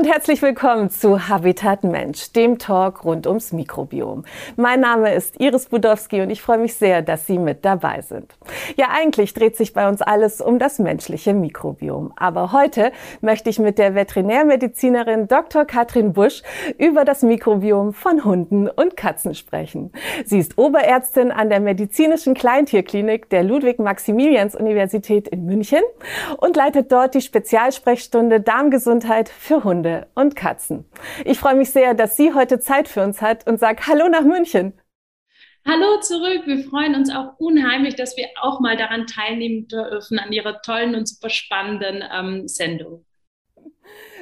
und herzlich willkommen zu Habitat Mensch, dem Talk rund ums Mikrobiom. Mein Name ist Iris Budowski und ich freue mich sehr, dass Sie mit dabei sind. Ja, eigentlich dreht sich bei uns alles um das menschliche Mikrobiom. Aber heute möchte ich mit der Veterinärmedizinerin Dr. Katrin Busch über das Mikrobiom von Hunden und Katzen sprechen. Sie ist Oberärztin an der medizinischen Kleintierklinik der Ludwig-Maximilians-Universität in München und leitet dort die Spezialsprechstunde Darmgesundheit für Hunde und Katzen. Ich freue mich sehr, dass sie heute Zeit für uns hat und sage Hallo nach München. Hallo zurück. Wir freuen uns auch unheimlich, dass wir auch mal daran teilnehmen dürfen, an Ihrer tollen und super spannenden ähm, Sendung.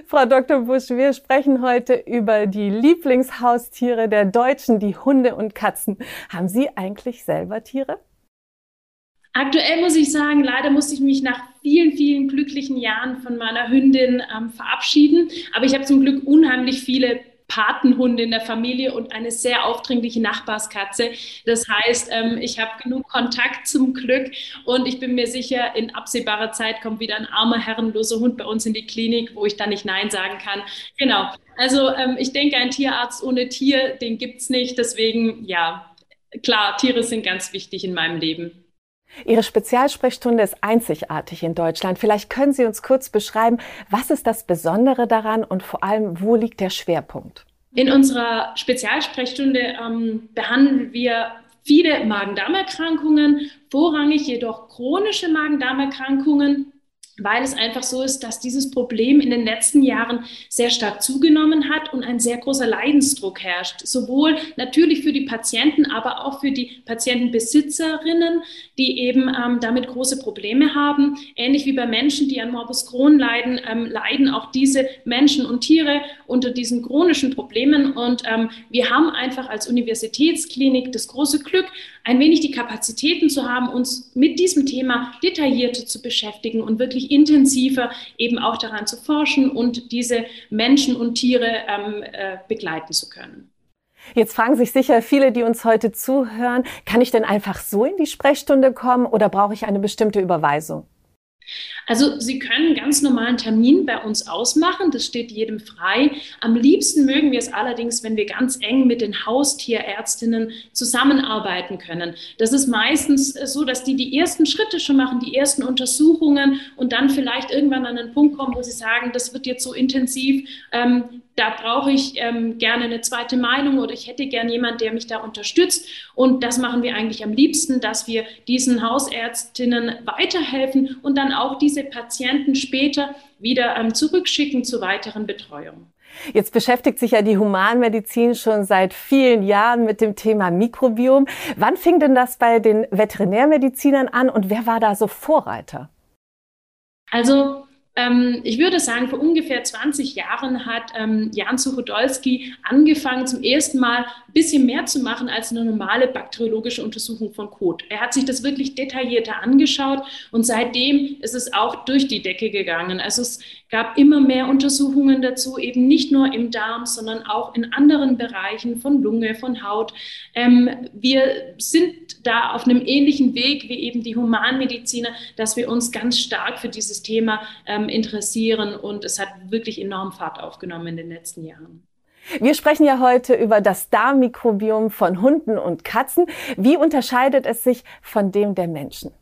Frau Dr. Busch, wir sprechen heute über die Lieblingshaustiere der Deutschen, die Hunde und Katzen. Haben Sie eigentlich selber Tiere? Aktuell muss ich sagen, leider musste ich mich nach vielen, vielen glücklichen Jahren von meiner Hündin ähm, verabschieden. Aber ich habe zum Glück unheimlich viele Patenhunde in der Familie und eine sehr aufdringliche Nachbarskatze. Das heißt, ähm, ich habe genug Kontakt zum Glück und ich bin mir sicher, in absehbarer Zeit kommt wieder ein armer, herrenloser Hund bei uns in die Klinik, wo ich dann nicht Nein sagen kann. Genau. Also ähm, ich denke, ein Tierarzt ohne Tier, den gibt es nicht. Deswegen, ja, klar, Tiere sind ganz wichtig in meinem Leben. Ihre Spezialsprechstunde ist einzigartig in Deutschland. Vielleicht können Sie uns kurz beschreiben, was ist das Besondere daran und vor allem, wo liegt der Schwerpunkt? In unserer Spezialsprechstunde ähm, behandeln wir viele Magen-Darm-Erkrankungen, vorrangig jedoch chronische Magen-Darm-Erkrankungen weil es einfach so ist, dass dieses Problem in den letzten Jahren sehr stark zugenommen hat und ein sehr großer Leidensdruck herrscht. Sowohl natürlich für die Patienten, aber auch für die Patientenbesitzerinnen, die eben ähm, damit große Probleme haben. Ähnlich wie bei Menschen, die an Morbus Crohn leiden, ähm, leiden auch diese Menschen und Tiere unter diesen chronischen Problemen. Und ähm, wir haben einfach als Universitätsklinik das große Glück, ein wenig die Kapazitäten zu haben, uns mit diesem Thema detaillierter zu beschäftigen und wirklich intensiver eben auch daran zu forschen und diese Menschen und Tiere ähm, äh, begleiten zu können. Jetzt fragen sich sicher viele, die uns heute zuhören, kann ich denn einfach so in die Sprechstunde kommen oder brauche ich eine bestimmte Überweisung? Also Sie können ganz normalen Termin bei uns ausmachen, das steht jedem frei. Am liebsten mögen wir es allerdings, wenn wir ganz eng mit den Haustierärztinnen zusammenarbeiten können. Das ist meistens so, dass die die ersten Schritte schon machen, die ersten Untersuchungen und dann vielleicht irgendwann an einen Punkt kommen, wo sie sagen, das wird jetzt so intensiv, ähm, da brauche ich ähm, gerne eine zweite Meinung oder ich hätte gern jemand, der mich da unterstützt. Und das machen wir eigentlich am liebsten, dass wir diesen Hausärztinnen weiterhelfen und dann auch diese Patienten später wieder ähm, zurückschicken zur weiteren Betreuung. Jetzt beschäftigt sich ja die Humanmedizin schon seit vielen Jahren mit dem Thema Mikrobiom. Wann fing denn das bei den Veterinärmedizinern an und wer war da so Vorreiter? Also ich würde sagen, vor ungefähr 20 Jahren hat ähm, Jan Suchodolski angefangen, zum ersten Mal ein bisschen mehr zu machen als eine normale bakteriologische Untersuchung von Kot. Er hat sich das wirklich detaillierter angeschaut und seitdem ist es auch durch die Decke gegangen. Also es gab immer mehr Untersuchungen dazu, eben nicht nur im Darm, sondern auch in anderen Bereichen von Lunge, von Haut. Ähm, wir sind da auf einem ähnlichen Weg wie eben die Humanmediziner, dass wir uns ganz stark für dieses Thema ähm, interessieren und es hat wirklich enorm Fahrt aufgenommen in den letzten Jahren. Wir sprechen ja heute über das Darmmikrobiom von Hunden und Katzen. Wie unterscheidet es sich von dem der Menschen?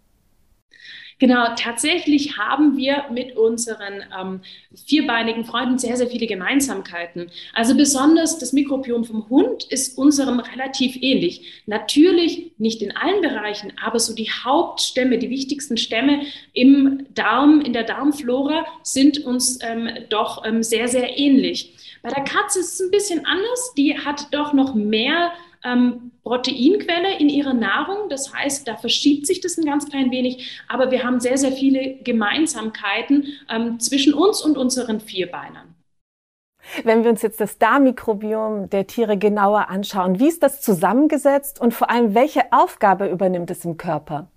Genau, tatsächlich haben wir mit unseren ähm, vierbeinigen Freunden sehr, sehr viele Gemeinsamkeiten. Also besonders das Mikrobiom vom Hund ist unserem relativ ähnlich. Natürlich nicht in allen Bereichen, aber so die Hauptstämme, die wichtigsten Stämme im Darm, in der Darmflora sind uns ähm, doch ähm, sehr, sehr ähnlich. Bei der Katze ist es ein bisschen anders. Die hat doch noch mehr ähm, Proteinquelle in ihrer Nahrung. Das heißt, da verschiebt sich das ein ganz klein wenig, aber wir haben sehr, sehr viele Gemeinsamkeiten ähm, zwischen uns und unseren Vierbeinern. Wenn wir uns jetzt das Darmmikrobiom der Tiere genauer anschauen, wie ist das zusammengesetzt und vor allem, welche Aufgabe übernimmt es im Körper?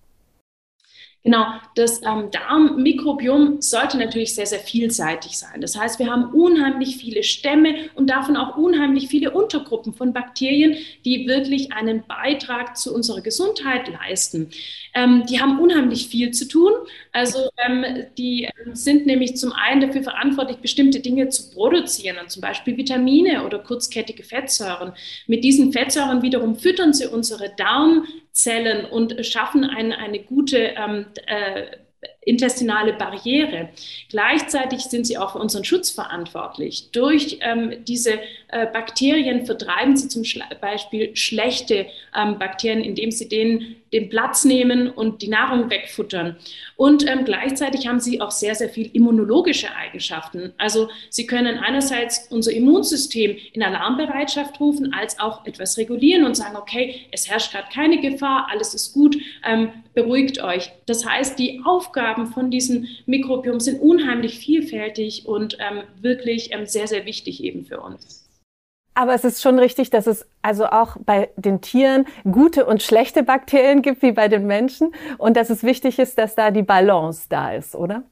Genau, das ähm, Darmmikrobiom sollte natürlich sehr, sehr vielseitig sein. Das heißt, wir haben unheimlich viele Stämme und davon auch unheimlich viele Untergruppen von Bakterien, die wirklich einen Beitrag zu unserer Gesundheit leisten. Ähm, die haben unheimlich viel zu tun. Also ähm, die ähm, sind nämlich zum einen dafür verantwortlich, bestimmte Dinge zu produzieren, zum Beispiel Vitamine oder kurzkettige Fettsäuren. Mit diesen Fettsäuren wiederum füttern sie unsere Darm Zellen und schaffen ein, eine gute ähm, äh, intestinale Barriere. Gleichzeitig sind sie auch für unseren Schutz verantwortlich. Durch ähm, diese äh, Bakterien vertreiben sie zum Schla Beispiel schlechte ähm, Bakterien, indem sie denen den Platz nehmen und die Nahrung wegfuttern. Und ähm, gleichzeitig haben sie auch sehr, sehr viel immunologische Eigenschaften. Also sie können einerseits unser Immunsystem in Alarmbereitschaft rufen, als auch etwas regulieren und sagen, okay, es herrscht gerade keine Gefahr, alles ist gut, ähm, beruhigt euch. Das heißt, die Aufgaben von diesem Mikrobiom sind unheimlich vielfältig und ähm, wirklich ähm, sehr, sehr wichtig eben für uns. Aber es ist schon richtig, dass es also auch bei den Tieren gute und schlechte Bakterien gibt, wie bei den Menschen. Und dass es wichtig ist, dass da die Balance da ist, oder?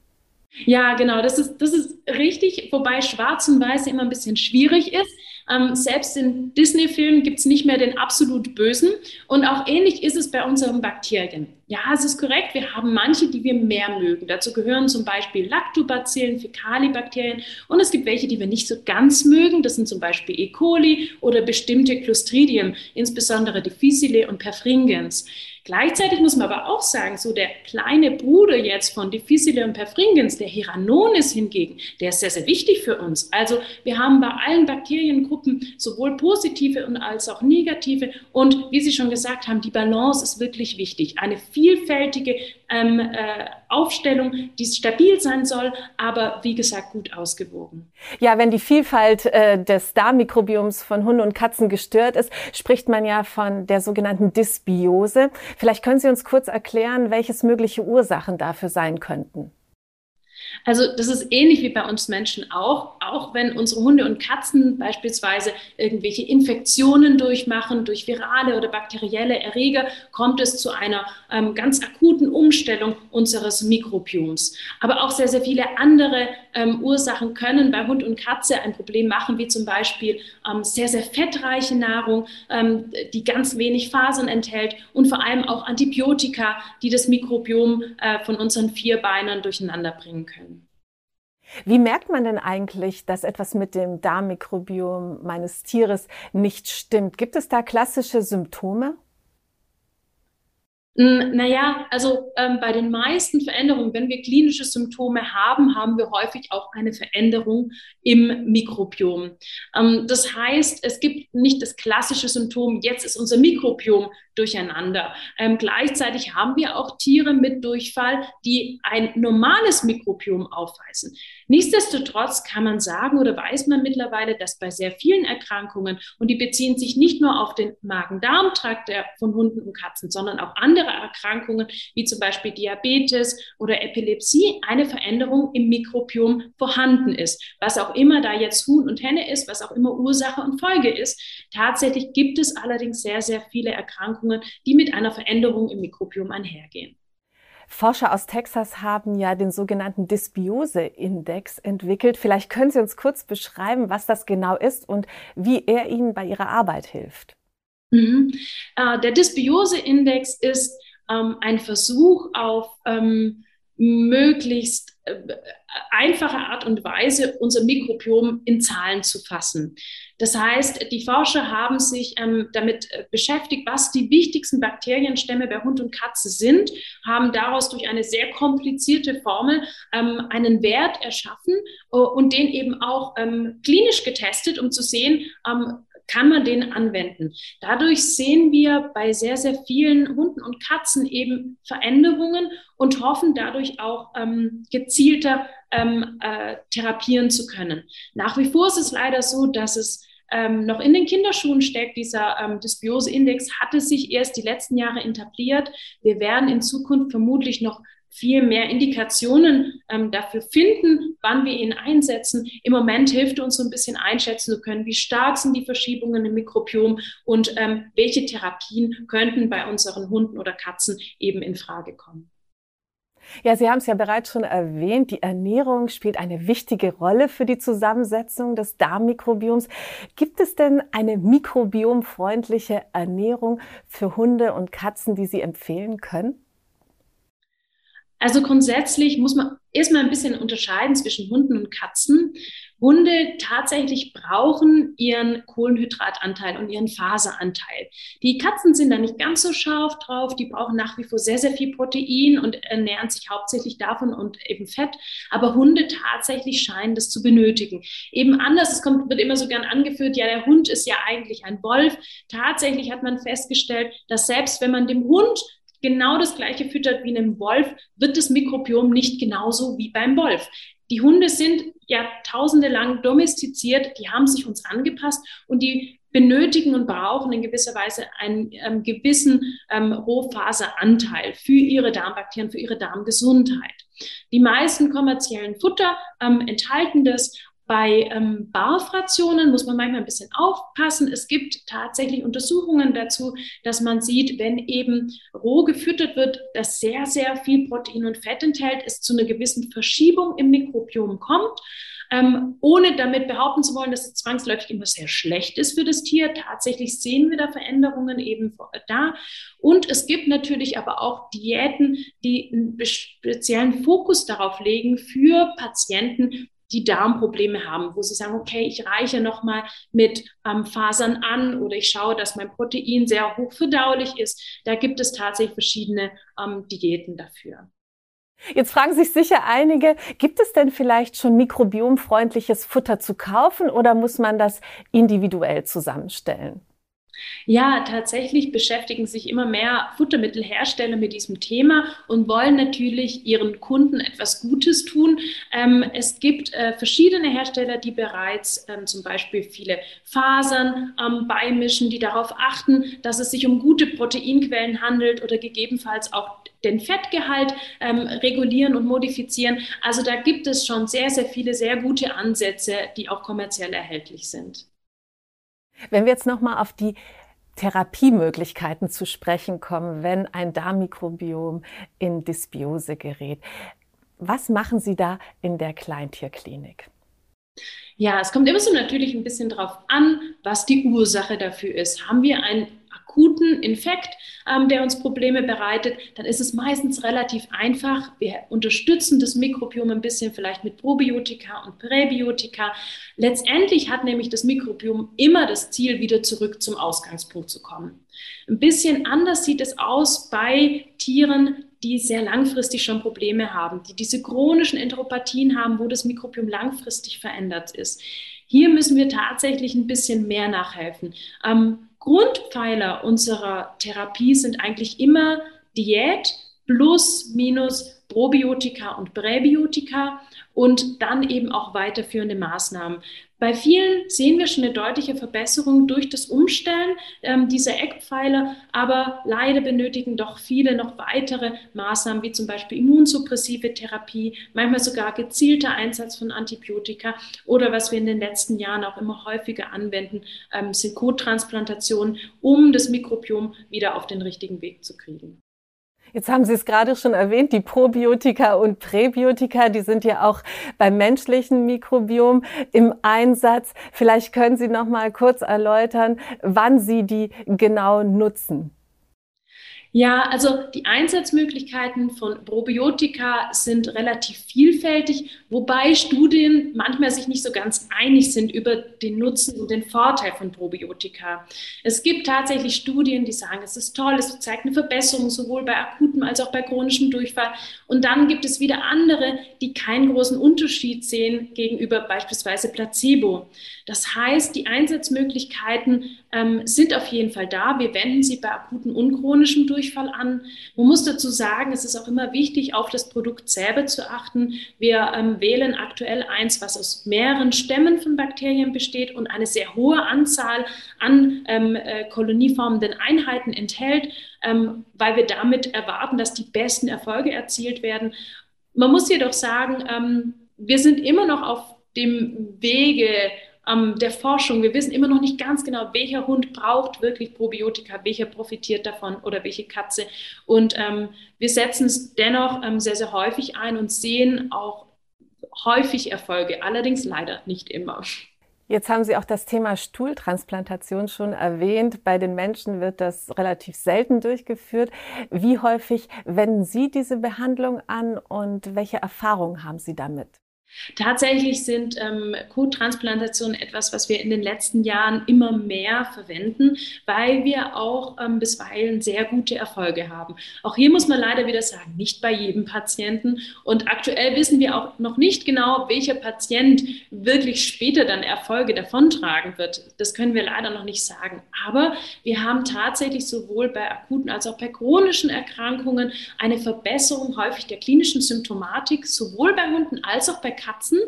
Ja, genau, das ist, das ist richtig, wobei Schwarz und Weiß immer ein bisschen schwierig ist. Ähm, selbst in Disney-Filmen gibt es nicht mehr den absolut Bösen. Und auch ähnlich ist es bei unseren Bakterien. Ja, es ist korrekt, wir haben manche, die wir mehr mögen. Dazu gehören zum Beispiel Lactobacillen, Fäkalibakterien und es gibt welche, die wir nicht so ganz mögen. Das sind zum Beispiel E. coli oder bestimmte Clostridien, insbesondere Difficile und Perfringens. Gleichzeitig muss man aber auch sagen, so der kleine Bruder jetzt von Difficile und Perfringens, der Hiranonis hingegen, der ist sehr, sehr wichtig für uns. Also wir haben bei allen Bakteriengruppen sowohl positive und als auch negative. Und wie Sie schon gesagt haben, die Balance ist wirklich wichtig. Eine vielfältige ähm, äh, Aufstellung, die stabil sein soll, aber wie gesagt gut ausgewogen. Ja, wenn die Vielfalt äh, des Darmmikrobioms von Hunden und Katzen gestört ist, spricht man ja von der sogenannten Dysbiose. Vielleicht können Sie uns kurz erklären, welches mögliche Ursachen dafür sein könnten. Also das ist ähnlich wie bei uns Menschen auch, auch wenn unsere Hunde und Katzen beispielsweise irgendwelche Infektionen durchmachen durch virale oder bakterielle Erreger, kommt es zu einer ähm, ganz akuten Umstellung unseres Mikrobioms. Aber auch sehr, sehr viele andere ähm, Ursachen können bei Hund und Katze ein Problem machen, wie zum Beispiel ähm, sehr, sehr fettreiche Nahrung, ähm, die ganz wenig Fasern enthält und vor allem auch Antibiotika, die das Mikrobiom äh, von unseren Vierbeinern durcheinander bringen können. Wie merkt man denn eigentlich, dass etwas mit dem Darmmikrobiom meines Tieres nicht stimmt? Gibt es da klassische Symptome? Hm, naja, also ähm, bei den meisten Veränderungen, wenn wir klinische Symptome haben, haben wir häufig auch eine Veränderung im Mikrobiom. Ähm, das heißt, es gibt nicht das klassische Symptom, jetzt ist unser Mikrobiom durcheinander. Ähm, gleichzeitig haben wir auch Tiere mit Durchfall, die ein normales Mikrobiom aufweisen. Nichtsdestotrotz kann man sagen oder weiß man mittlerweile, dass bei sehr vielen Erkrankungen, und die beziehen sich nicht nur auf den Magen-Darm-Trakt von Hunden und Katzen, sondern auch andere Erkrankungen, wie zum Beispiel Diabetes oder Epilepsie, eine Veränderung im Mikrobiom vorhanden ist. Was auch immer da jetzt Huhn und Henne ist, was auch immer Ursache und Folge ist. Tatsächlich gibt es allerdings sehr, sehr viele Erkrankungen, die mit einer Veränderung im Mikrobiom einhergehen. Forscher aus Texas haben ja den sogenannten Dysbiose-Index entwickelt. Vielleicht können Sie uns kurz beschreiben, was das genau ist und wie er Ihnen bei Ihrer Arbeit hilft. Mhm. Äh, der Dysbiose-Index ist ähm, ein Versuch auf ähm, möglichst einfache Art und Weise unser Mikrobiom in Zahlen zu fassen. Das heißt, die Forscher haben sich ähm, damit äh, beschäftigt, was die wichtigsten Bakterienstämme bei Hund und Katze sind, haben daraus durch eine sehr komplizierte Formel ähm, einen Wert erschaffen äh, und den eben auch ähm, klinisch getestet, um zu sehen, ähm, kann man den anwenden. Dadurch sehen wir bei sehr, sehr vielen Hunden und Katzen eben Veränderungen und hoffen dadurch auch ähm, gezielter ähm, äh, therapieren zu können. Nach wie vor ist es leider so, dass es ähm, noch in den Kinderschuhen steckt. Dieser ähm, Dysbiose-Index hatte sich erst die letzten Jahre etabliert. Wir werden in Zukunft vermutlich noch viel mehr Indikationen ähm, dafür finden, wann wir ihn einsetzen. Im Moment hilft uns so ein bisschen einschätzen zu können, wie stark sind die Verschiebungen im Mikrobiom und ähm, welche Therapien könnten bei unseren Hunden oder Katzen eben in Frage kommen. Ja, Sie haben es ja bereits schon erwähnt, die Ernährung spielt eine wichtige Rolle für die Zusammensetzung des Darmmikrobioms. Gibt es denn eine mikrobiomfreundliche Ernährung für Hunde und Katzen, die Sie empfehlen können? Also grundsätzlich muss man erstmal ein bisschen unterscheiden zwischen Hunden und Katzen. Hunde tatsächlich brauchen ihren Kohlenhydratanteil und ihren Faseranteil. Die Katzen sind da nicht ganz so scharf drauf. Die brauchen nach wie vor sehr, sehr viel Protein und ernähren sich hauptsächlich davon und eben Fett. Aber Hunde tatsächlich scheinen das zu benötigen. Eben anders, es kommt, wird immer so gern angeführt, ja, der Hund ist ja eigentlich ein Wolf. Tatsächlich hat man festgestellt, dass selbst wenn man dem Hund genau das gleiche füttert wie einem Wolf, wird das Mikrobiom nicht genauso wie beim Wolf. Die Hunde sind Jahrtausende lang domestiziert, die haben sich uns angepasst und die benötigen und brauchen in gewisser Weise einen ähm, gewissen ähm, Rohfaseranteil für ihre Darmbakterien, für ihre Darmgesundheit. Die meisten kommerziellen Futter ähm, enthalten das bei ähm, Barfrationen muss man manchmal ein bisschen aufpassen. Es gibt tatsächlich Untersuchungen dazu, dass man sieht, wenn eben roh gefüttert wird, das sehr, sehr viel Protein und Fett enthält, es zu einer gewissen Verschiebung im Mikrobiom kommt. Ähm, ohne damit behaupten zu wollen, dass es zwangsläufig immer sehr schlecht ist für das Tier. Tatsächlich sehen wir da Veränderungen eben da. Und es gibt natürlich aber auch Diäten, die einen speziellen Fokus darauf legen für Patienten, die Darmprobleme haben, wo sie sagen, okay, ich reiche nochmal mit ähm, Fasern an oder ich schaue, dass mein Protein sehr hoch verdaulich ist. Da gibt es tatsächlich verschiedene ähm, Diäten dafür. Jetzt fragen sich sicher einige, gibt es denn vielleicht schon mikrobiomfreundliches Futter zu kaufen oder muss man das individuell zusammenstellen? Ja, tatsächlich beschäftigen sich immer mehr Futtermittelhersteller mit diesem Thema und wollen natürlich ihren Kunden etwas Gutes tun. Ähm, es gibt äh, verschiedene Hersteller, die bereits ähm, zum Beispiel viele Fasern ähm, beimischen, die darauf achten, dass es sich um gute Proteinquellen handelt oder gegebenenfalls auch den Fettgehalt regulieren und modifizieren. Also da gibt es schon sehr, sehr viele sehr gute Ansätze, die auch kommerziell erhältlich sind. Wenn wir jetzt nochmal auf die Therapiemöglichkeiten zu sprechen kommen, wenn ein Darmmikrobiom in Dysbiose gerät. Was machen Sie da in der Kleintierklinik? Ja, es kommt immer so natürlich ein bisschen darauf an, was die Ursache dafür ist. Haben wir ein akuten Infekt, ähm, der uns Probleme bereitet, dann ist es meistens relativ einfach. Wir unterstützen das Mikrobiom ein bisschen vielleicht mit Probiotika und Präbiotika. Letztendlich hat nämlich das Mikrobiom immer das Ziel, wieder zurück zum Ausgangspunkt zu kommen. Ein bisschen anders sieht es aus bei Tieren, die sehr langfristig schon Probleme haben, die diese chronischen Enteropathien haben, wo das Mikrobiom langfristig verändert ist. Hier müssen wir tatsächlich ein bisschen mehr nachhelfen. Ähm, Grundpfeiler unserer Therapie sind eigentlich immer Diät plus minus Probiotika und Präbiotika und dann eben auch weiterführende Maßnahmen. Bei vielen sehen wir schon eine deutliche Verbesserung durch das Umstellen ähm, dieser Eckpfeiler, aber leider benötigen doch viele noch weitere Maßnahmen, wie zum Beispiel immunsuppressive Therapie, manchmal sogar gezielter Einsatz von Antibiotika oder was wir in den letzten Jahren auch immer häufiger anwenden, ähm, sind Kottransplantationen, um das Mikrobiom wieder auf den richtigen Weg zu kriegen. Jetzt haben Sie es gerade schon erwähnt, die Probiotika und Präbiotika, die sind ja auch beim menschlichen Mikrobiom im Einsatz. Vielleicht können Sie noch mal kurz erläutern, wann Sie die genau nutzen. Ja, also die Einsatzmöglichkeiten von Probiotika sind relativ vielfältig, wobei Studien manchmal sich nicht so ganz einig sind über den Nutzen und den Vorteil von Probiotika. Es gibt tatsächlich Studien, die sagen, es ist toll, es zeigt eine Verbesserung sowohl bei akutem als auch bei chronischem Durchfall. Und dann gibt es wieder andere, die keinen großen Unterschied sehen gegenüber beispielsweise Placebo. Das heißt, die Einsatzmöglichkeiten ähm, sind auf jeden Fall da. Wir wenden sie bei akuten und chronischem Durchfall an. Man muss dazu sagen, es ist auch immer wichtig, auf das Produkt selber zu achten. Wir ähm, wählen aktuell eins, was aus mehreren Stämmen von Bakterien besteht und eine sehr hohe Anzahl an ähm, äh, kolonieformenden Einheiten enthält, ähm, weil wir damit erwarten, dass die besten Erfolge erzielt werden. Man muss jedoch sagen, ähm, wir sind immer noch auf dem Wege, ähm, der Forschung. Wir wissen immer noch nicht ganz genau, welcher Hund braucht wirklich Probiotika, welcher profitiert davon oder welche Katze. Und ähm, wir setzen es dennoch ähm, sehr, sehr häufig ein und sehen auch häufig Erfolge, allerdings leider nicht immer. Jetzt haben Sie auch das Thema Stuhltransplantation schon erwähnt. Bei den Menschen wird das relativ selten durchgeführt. Wie häufig wenden Sie diese Behandlung an und welche Erfahrungen haben Sie damit? Tatsächlich sind ähm, Kottransplantationen etwas, was wir in den letzten Jahren immer mehr verwenden, weil wir auch ähm, bisweilen sehr gute Erfolge haben. Auch hier muss man leider wieder sagen, nicht bei jedem Patienten. Und aktuell wissen wir auch noch nicht genau, welcher Patient wirklich später dann Erfolge davontragen wird. Das können wir leider noch nicht sagen. Aber wir haben tatsächlich sowohl bei akuten als auch bei chronischen Erkrankungen eine Verbesserung häufig der klinischen Symptomatik, sowohl bei Hunden als auch bei Katzen.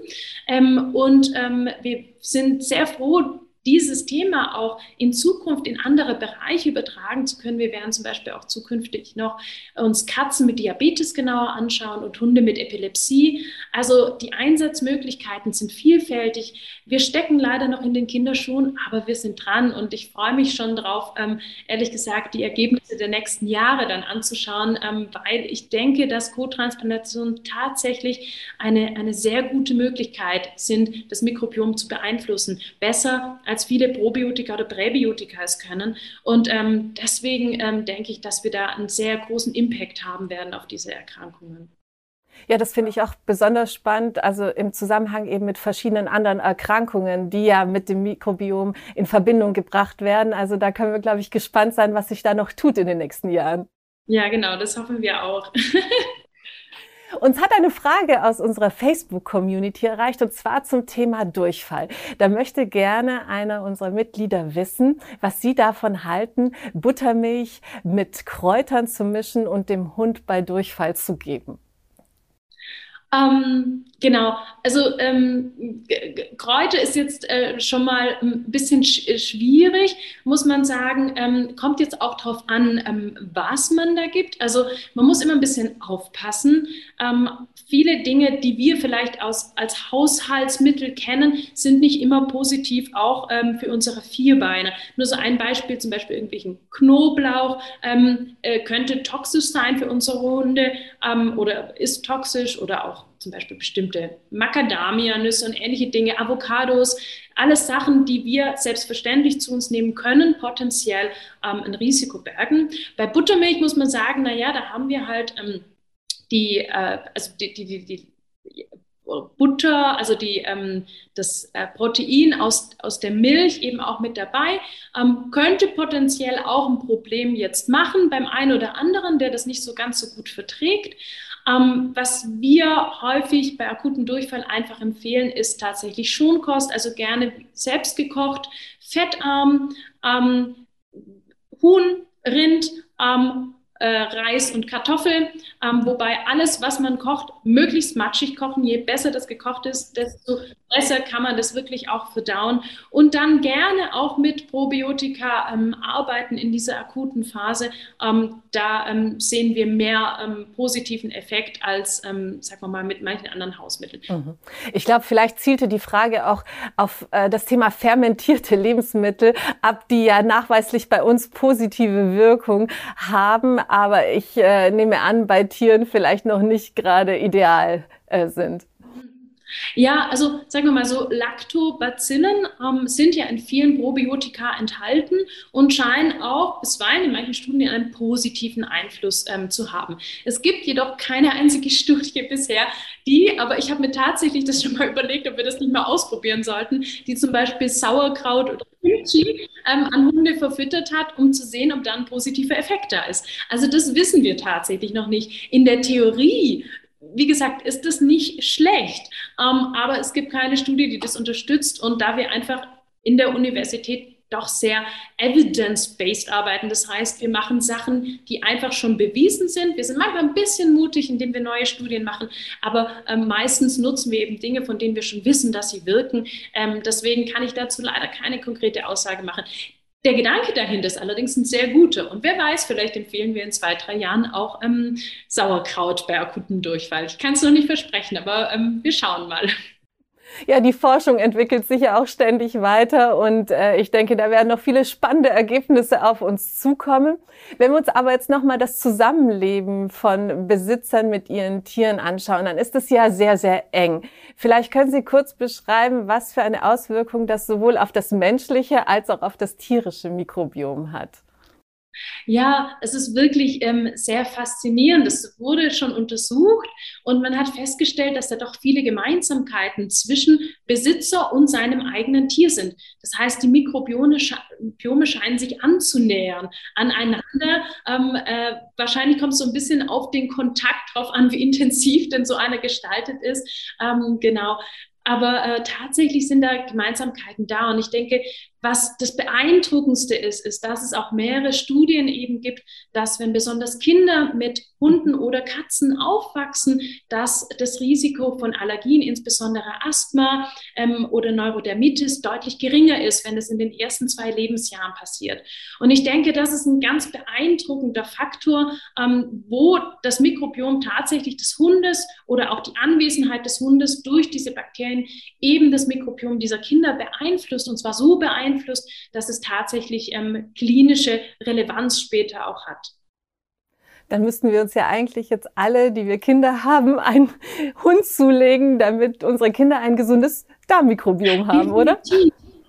Ähm, und ähm, wir sind sehr froh, dieses Thema auch in Zukunft in andere Bereiche übertragen zu können. Wir werden zum Beispiel auch zukünftig noch uns Katzen mit Diabetes genauer anschauen und Hunde mit Epilepsie. Also die Einsatzmöglichkeiten sind vielfältig. Wir stecken leider noch in den Kinderschuhen, aber wir sind dran und ich freue mich schon drauf, ähm, ehrlich gesagt, die Ergebnisse der nächsten Jahre dann anzuschauen, ähm, weil ich denke, dass Co-Transplantationen tatsächlich eine, eine sehr gute Möglichkeit sind, das Mikrobiom zu beeinflussen. Besser als viele Probiotika oder Präbiotika es können. Und ähm, deswegen ähm, denke ich, dass wir da einen sehr großen Impact haben werden auf diese Erkrankungen. Ja, das finde ich auch besonders spannend, also im Zusammenhang eben mit verschiedenen anderen Erkrankungen, die ja mit dem Mikrobiom in Verbindung gebracht werden. Also da können wir, glaube ich, gespannt sein, was sich da noch tut in den nächsten Jahren. Ja, genau, das hoffen wir auch. Uns hat eine Frage aus unserer Facebook-Community erreicht und zwar zum Thema Durchfall. Da möchte gerne einer unserer Mitglieder wissen, was Sie davon halten, Buttermilch mit Kräutern zu mischen und dem Hund bei Durchfall zu geben. Ähm, genau, also ähm, Kräuter ist jetzt äh, schon mal ein bisschen sch äh, schwierig, muss man sagen. Ähm, kommt jetzt auch darauf an, ähm, was man da gibt. Also man muss immer ein bisschen aufpassen. Ähm, viele Dinge, die wir vielleicht aus, als Haushaltsmittel kennen, sind nicht immer positiv auch ähm, für unsere Vierbeine. Nur so ein Beispiel, zum Beispiel irgendwelchen Knoblauch äh, könnte toxisch sein für unsere Hunde oder ist toxisch oder auch zum Beispiel bestimmte Macadamia-Nüsse und ähnliche Dinge, Avocados, alles Sachen, die wir selbstverständlich zu uns nehmen können, potenziell ähm, ein Risiko bergen. Bei Buttermilch muss man sagen, naja, da haben wir halt ähm, die, äh, also die, die, die, die Butter, also die, ähm, das äh, Protein aus, aus der Milch eben auch mit dabei, ähm, könnte potenziell auch ein Problem jetzt machen beim einen oder anderen, der das nicht so ganz so gut verträgt. Ähm, was wir häufig bei akutem Durchfall einfach empfehlen, ist tatsächlich Schonkost, also gerne selbst gekocht, fettarm, ähm, Huhn, Rind, ähm, äh, Reis und Kartoffeln, ähm, wobei alles, was man kocht, möglichst matschig kochen. Je besser das gekocht ist, desto besser kann man das wirklich auch verdauen. Und dann gerne auch mit Probiotika ähm, arbeiten in dieser akuten Phase. Ähm, da ähm, sehen wir mehr ähm, positiven Effekt als, ähm, sagen wir mal, mit manchen anderen Hausmitteln. Mhm. Ich glaube, vielleicht zielte die Frage auch auf äh, das Thema fermentierte Lebensmittel ab, die ja nachweislich bei uns positive Wirkung haben aber ich äh, nehme an, bei Tieren vielleicht noch nicht gerade ideal äh, sind. Ja, also sagen wir mal so, Lactobacillen ähm, sind ja in vielen Probiotika enthalten und scheinen auch bisweilen in manchen Studien einen positiven Einfluss ähm, zu haben. Es gibt jedoch keine einzige Studie bisher, die, aber ich habe mir tatsächlich das schon mal überlegt, ob wir das nicht mal ausprobieren sollten, die zum Beispiel Sauerkraut oder Kimchi ähm, an Hunde verfüttert hat, um zu sehen, ob da ein positiver Effekt da ist. Also das wissen wir tatsächlich noch nicht. In der Theorie wie gesagt, ist das nicht schlecht, ähm, aber es gibt keine Studie, die das unterstützt. Und da wir einfach in der Universität doch sehr evidence-based arbeiten, das heißt, wir machen Sachen, die einfach schon bewiesen sind. Wir sind manchmal ein bisschen mutig, indem wir neue Studien machen, aber ähm, meistens nutzen wir eben Dinge, von denen wir schon wissen, dass sie wirken. Ähm, deswegen kann ich dazu leider keine konkrete Aussage machen. Der Gedanke dahinter ist allerdings ein sehr guter. Und wer weiß, vielleicht empfehlen wir in zwei, drei Jahren auch ähm, Sauerkraut bei akutem Durchfall. Ich kann es noch nicht versprechen, aber ähm, wir schauen mal. Ja, die Forschung entwickelt sich ja auch ständig weiter und äh, ich denke, da werden noch viele spannende Ergebnisse auf uns zukommen. Wenn wir uns aber jetzt nochmal das Zusammenleben von Besitzern mit ihren Tieren anschauen, dann ist es ja sehr, sehr eng. Vielleicht können Sie kurz beschreiben, was für eine Auswirkung das sowohl auf das menschliche als auch auf das tierische Mikrobiom hat. Ja, es ist wirklich ähm, sehr faszinierend. Es wurde schon untersucht und man hat festgestellt, dass da doch viele Gemeinsamkeiten zwischen Besitzer und seinem eigenen Tier sind. Das heißt, die Mikrobiome scheinen sich anzunähern aneinander. Ähm, äh, wahrscheinlich kommt es so ein bisschen auf den Kontakt drauf an, wie intensiv denn so einer gestaltet ist. Ähm, genau. Aber äh, tatsächlich sind da Gemeinsamkeiten da. Und ich denke, was das Beeindruckendste ist, ist, dass es auch mehrere Studien eben gibt, dass wenn besonders Kinder mit Hunden oder Katzen aufwachsen, dass das Risiko von Allergien, insbesondere Asthma ähm, oder Neurodermitis, deutlich geringer ist, wenn es in den ersten zwei Lebensjahren passiert. Und ich denke, das ist ein ganz beeindruckender Faktor, ähm, wo das Mikrobiom tatsächlich des Hundes oder auch die Anwesenheit des Hundes durch diese Bakterien eben das Mikrobiom dieser Kinder beeinflusst und zwar so beeinflusst, beeinflusst, dass es tatsächlich ähm, klinische Relevanz später auch hat. Dann müssten wir uns ja eigentlich jetzt alle, die wir Kinder haben, einen Hund zulegen, damit unsere Kinder ein gesundes Darmmikrobiom haben, oder?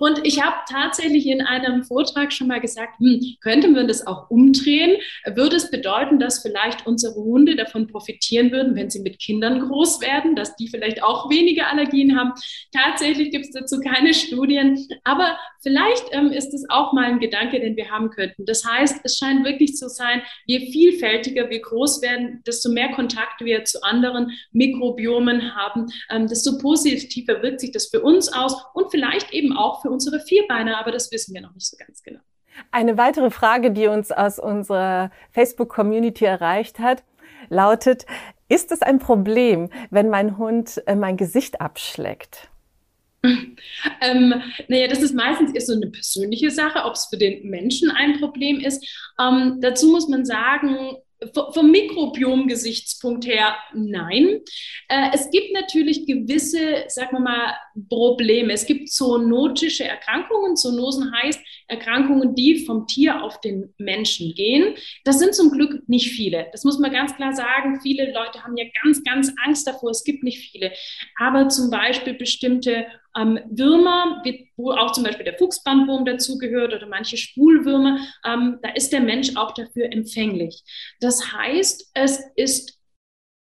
Und ich habe tatsächlich in einem Vortrag schon mal gesagt, hm, könnten wir das auch umdrehen? Würde es bedeuten, dass vielleicht unsere Hunde davon profitieren würden, wenn sie mit Kindern groß werden, dass die vielleicht auch weniger Allergien haben? Tatsächlich gibt es dazu keine Studien, aber vielleicht ähm, ist es auch mal ein Gedanke, den wir haben könnten. Das heißt, es scheint wirklich zu sein, je vielfältiger wir groß werden, desto mehr Kontakt wir zu anderen Mikrobiomen haben, ähm, desto positiver wirkt sich das für uns aus und vielleicht eben auch für unsere Vierbeiner, aber das wissen wir noch nicht so ganz genau. Eine weitere Frage, die uns aus unserer Facebook-Community erreicht hat, lautet, ist es ein Problem, wenn mein Hund äh, mein Gesicht abschleckt? Ähm, naja, das ist meistens eher so eine persönliche Sache, ob es für den Menschen ein Problem ist. Ähm, dazu muss man sagen, vom Mikrobiom-Gesichtspunkt her nein. Äh, es gibt natürlich gewisse, sagen wir mal, Probleme. Es gibt zoonotische Erkrankungen. Zoonosen heißt Erkrankungen, die vom Tier auf den Menschen gehen. Das sind zum Glück nicht viele. Das muss man ganz klar sagen. Viele Leute haben ja ganz, ganz Angst davor. Es gibt nicht viele. Aber zum Beispiel bestimmte ähm, Würmer, wo auch zum Beispiel der Fuchsbandwurm dazugehört oder manche Spulwürmer, ähm, da ist der Mensch auch dafür empfänglich. Das heißt, es ist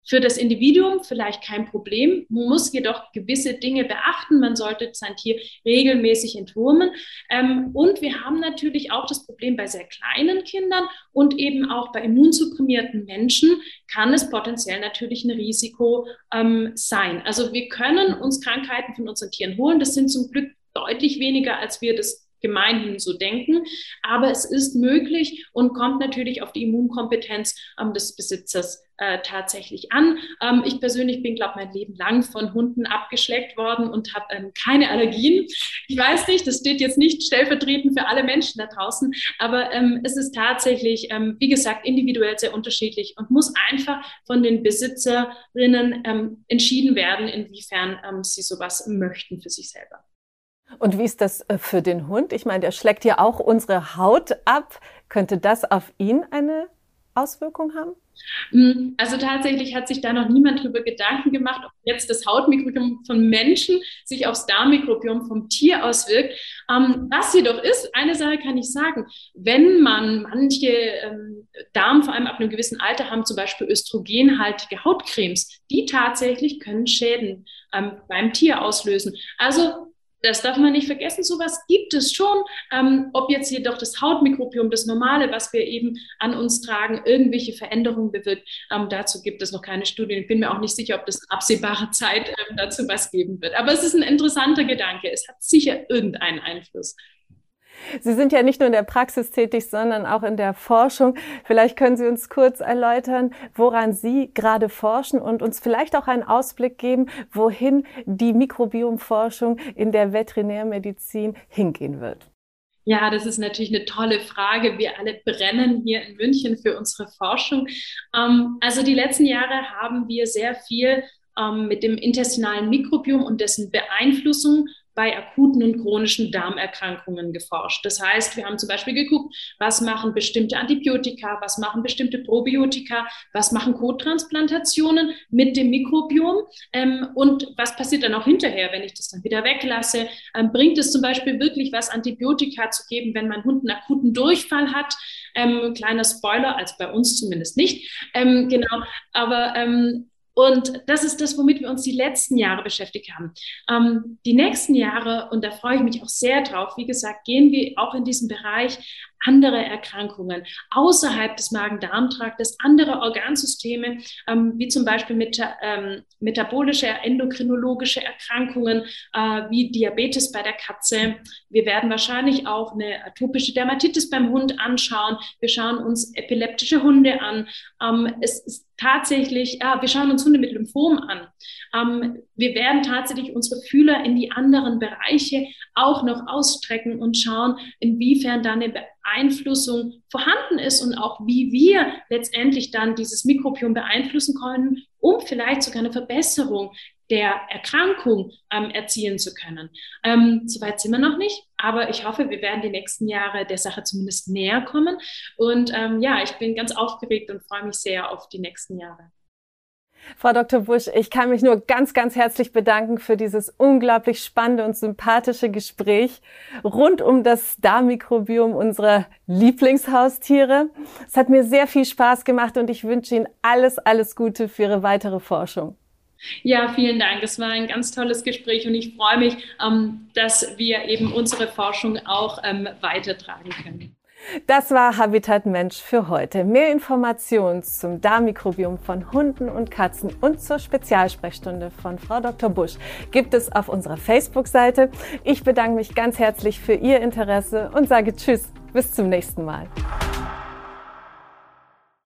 für das Individuum vielleicht kein Problem. Man muss jedoch gewisse Dinge beachten. Man sollte sein Tier regelmäßig entwurmen. Ähm, und wir haben natürlich auch das Problem bei sehr kleinen Kindern und eben auch bei immunsupprimierten Menschen kann es potenziell natürlich ein Risiko ähm, sein. Also wir können uns Krankheiten von unseren Tieren holen. Das sind zum Glück deutlich weniger, als wir das gemeinhin so denken. Aber es ist möglich und kommt natürlich auf die Immunkompetenz ähm, des Besitzers äh, tatsächlich an. Ähm, ich persönlich bin, glaube mein Leben lang von Hunden abgeschleckt worden und habe ähm, keine Allergien. Ich weiß nicht, das steht jetzt nicht stellvertretend für alle Menschen da draußen, aber ähm, es ist tatsächlich, ähm, wie gesagt, individuell sehr unterschiedlich und muss einfach von den Besitzerinnen ähm, entschieden werden, inwiefern sie sowas möchten für sich selber. Und wie ist das äh, für den Hund? Ich meine, der schlägt ja auch unsere Haut ab. Könnte das auf ihn eine Auswirkung haben? Mm, also tatsächlich hat sich da noch niemand darüber Gedanken gemacht, ob jetzt das Hautmikrobiom von Menschen sich aufs Darmmikrobiom vom Tier auswirkt. Ähm, was jedoch ist, eine Sache kann ich sagen, wenn man manche ähm, Darm, vor allem ab einem gewissen Alter, haben zum Beispiel östrogenhaltige Hautcremes, die tatsächlich können Schäden ähm, beim Tier auslösen. Also das darf man nicht vergessen, sowas gibt es schon. Ähm, ob jetzt jedoch das Hautmikrobiom, das Normale, was wir eben an uns tragen, irgendwelche Veränderungen bewirkt, ähm, dazu gibt es noch keine Studien. Ich bin mir auch nicht sicher, ob das in absehbarer Zeit ähm, dazu was geben wird. Aber es ist ein interessanter Gedanke. Es hat sicher irgendeinen Einfluss. Sie sind ja nicht nur in der Praxis tätig, sondern auch in der Forschung. Vielleicht können Sie uns kurz erläutern, woran Sie gerade forschen und uns vielleicht auch einen Ausblick geben, wohin die Mikrobiomforschung in der Veterinärmedizin hingehen wird. Ja, das ist natürlich eine tolle Frage. Wir alle brennen hier in München für unsere Forschung. Ähm, also die letzten Jahre haben wir sehr viel ähm, mit dem intestinalen Mikrobiom und dessen Beeinflussung bei akuten und chronischen Darmerkrankungen geforscht. Das heißt, wir haben zum Beispiel geguckt, was machen bestimmte Antibiotika, was machen bestimmte Probiotika, was machen Kottransplantationen mit dem Mikrobiom ähm, und was passiert dann auch hinterher, wenn ich das dann wieder weglasse. Ähm, bringt es zum Beispiel wirklich was, Antibiotika zu geben, wenn mein Hund einen akuten Durchfall hat? Ähm, kleiner Spoiler, als bei uns zumindest nicht. Ähm, genau, aber ähm, und das ist das, womit wir uns die letzten Jahre beschäftigt haben. Ähm, die nächsten Jahre, und da freue ich mich auch sehr drauf, wie gesagt, gehen wir auch in diesen Bereich andere Erkrankungen außerhalb des Magen-Darm-Traktes, andere Organsysteme, ähm, wie zum Beispiel meta, ähm, metabolische, endokrinologische Erkrankungen, äh, wie Diabetes bei der Katze. Wir werden wahrscheinlich auch eine atopische Dermatitis beim Hund anschauen. Wir schauen uns epileptische Hunde an. Ähm, es ist tatsächlich, ja, wir schauen uns Hunde mit Lymphom an. Ähm, wir werden tatsächlich unsere Fühler in die anderen Bereiche auch noch ausstrecken und schauen, inwiefern da eine Beeinflussung vorhanden ist und auch wie wir letztendlich dann dieses Mikrobiom beeinflussen können, um vielleicht sogar eine Verbesserung der Erkrankung ähm, erzielen zu können. Ähm, Soweit sind wir noch nicht, aber ich hoffe, wir werden die nächsten Jahre der Sache zumindest näher kommen. Und ähm, ja, ich bin ganz aufgeregt und freue mich sehr auf die nächsten Jahre. Frau Dr. Busch, ich kann mich nur ganz, ganz herzlich bedanken für dieses unglaublich spannende und sympathische Gespräch rund um das Darmmikrobiom unserer Lieblingshaustiere. Es hat mir sehr viel Spaß gemacht und ich wünsche Ihnen alles, alles Gute für Ihre weitere Forschung. Ja, vielen Dank. Es war ein ganz tolles Gespräch und ich freue mich, ähm, dass wir eben unsere Forschung auch ähm, weitertragen können. Das war Habitat Mensch für heute. Mehr Informationen zum Darmmikrobiom von Hunden und Katzen und zur Spezialsprechstunde von Frau Dr. Busch gibt es auf unserer Facebook-Seite. Ich bedanke mich ganz herzlich für Ihr Interesse und sage Tschüss, bis zum nächsten Mal.